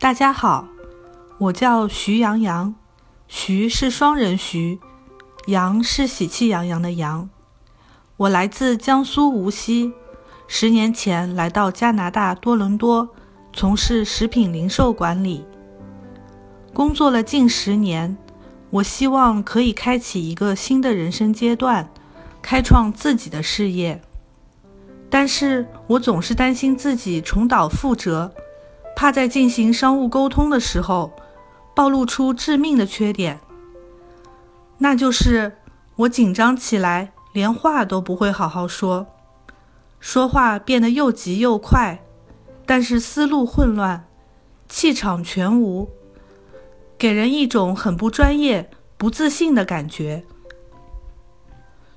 大家好，我叫徐洋洋，徐是双人徐，洋是喜气洋洋的洋。我来自江苏无锡，十年前来到加拿大多伦多，从事食品零售管理，工作了近十年。我希望可以开启一个新的人生阶段，开创自己的事业。但是我总是担心自己重蹈覆辙，怕在进行商务沟通的时候暴露出致命的缺点，那就是我紧张起来连话都不会好好说，说话变得又急又快，但是思路混乱，气场全无。给人一种很不专业、不自信的感觉，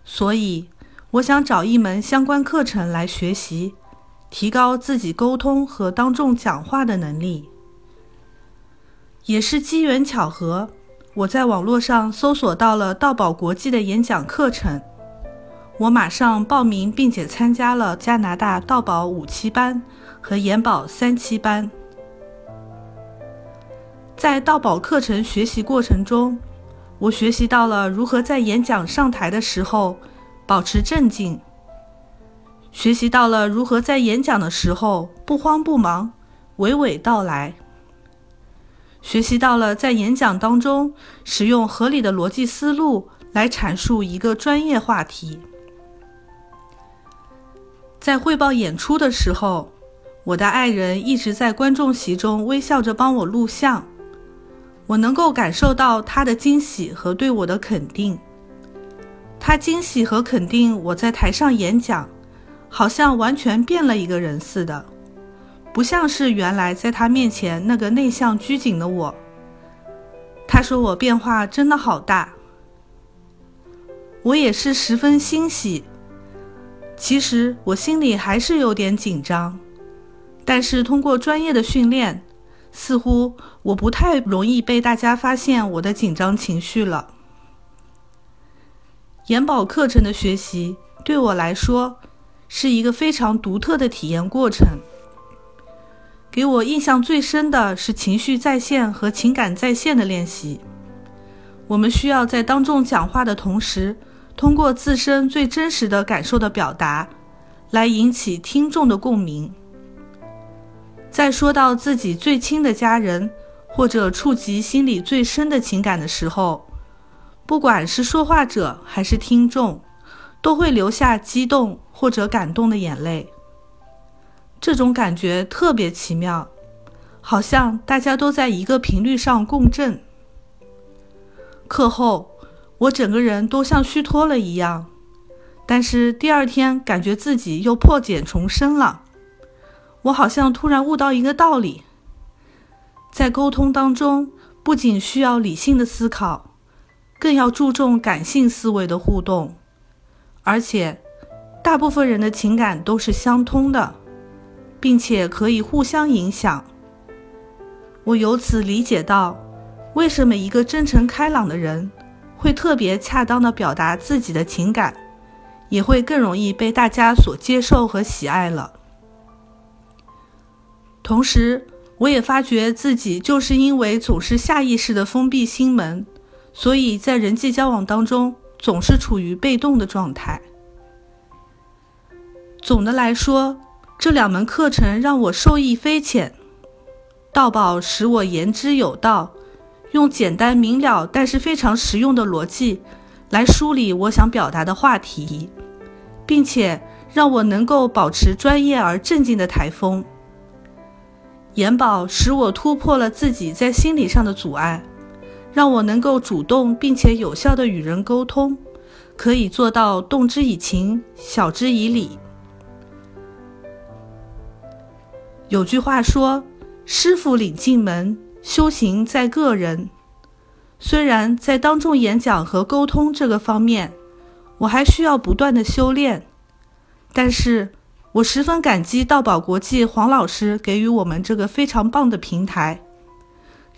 所以我想找一门相关课程来学习，提高自己沟通和当众讲话的能力。也是机缘巧合，我在网络上搜索到了道宝国际的演讲课程，我马上报名并且参加了加拿大道宝五期班和研宝三期班。在道宝课程学习过程中，我学习到了如何在演讲上台的时候保持镇静，学习到了如何在演讲的时候不慌不忙、娓娓道来，学习到了在演讲当中使用合理的逻辑思路来阐述一个专业话题。在汇报演出的时候，我的爱人一直在观众席中微笑着帮我录像。我能够感受到他的惊喜和对我的肯定。他惊喜和肯定我在台上演讲，好像完全变了一个人似的，不像是原来在他面前那个内向拘谨的我。他说我变化真的好大，我也是十分欣喜。其实我心里还是有点紧张，但是通过专业的训练。似乎我不太容易被大家发现我的紧张情绪了。研保课程的学习对我来说是一个非常独特的体验过程。给我印象最深的是情绪在线和情感在线的练习。我们需要在当众讲话的同时，通过自身最真实的感受的表达，来引起听众的共鸣。在说到自己最亲的家人，或者触及心里最深的情感的时候，不管是说话者还是听众，都会流下激动或者感动的眼泪。这种感觉特别奇妙，好像大家都在一个频率上共振。课后，我整个人都像虚脱了一样，但是第二天感觉自己又破茧重生了。我好像突然悟到一个道理，在沟通当中，不仅需要理性的思考，更要注重感性思维的互动，而且大部分人的情感都是相通的，并且可以互相影响。我由此理解到，为什么一个真诚开朗的人会特别恰当的表达自己的情感，也会更容易被大家所接受和喜爱了。同时，我也发觉自己就是因为总是下意识的封闭心门，所以在人际交往当中总是处于被动的状态。总的来说，这两门课程让我受益匪浅。道宝使我言之有道，用简单明了但是非常实用的逻辑来梳理我想表达的话题，并且让我能够保持专业而镇静的台风。研宝使我突破了自己在心理上的阻碍，让我能够主动并且有效的与人沟通，可以做到动之以情，晓之以理。有句话说：“师傅领进门，修行在个人。”虽然在当众演讲和沟通这个方面，我还需要不断的修炼，但是。我十分感激道宝国际黄老师给予我们这个非常棒的平台，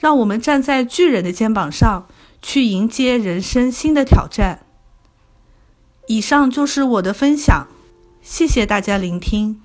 让我们站在巨人的肩膀上去迎接人生新的挑战。以上就是我的分享，谢谢大家聆听。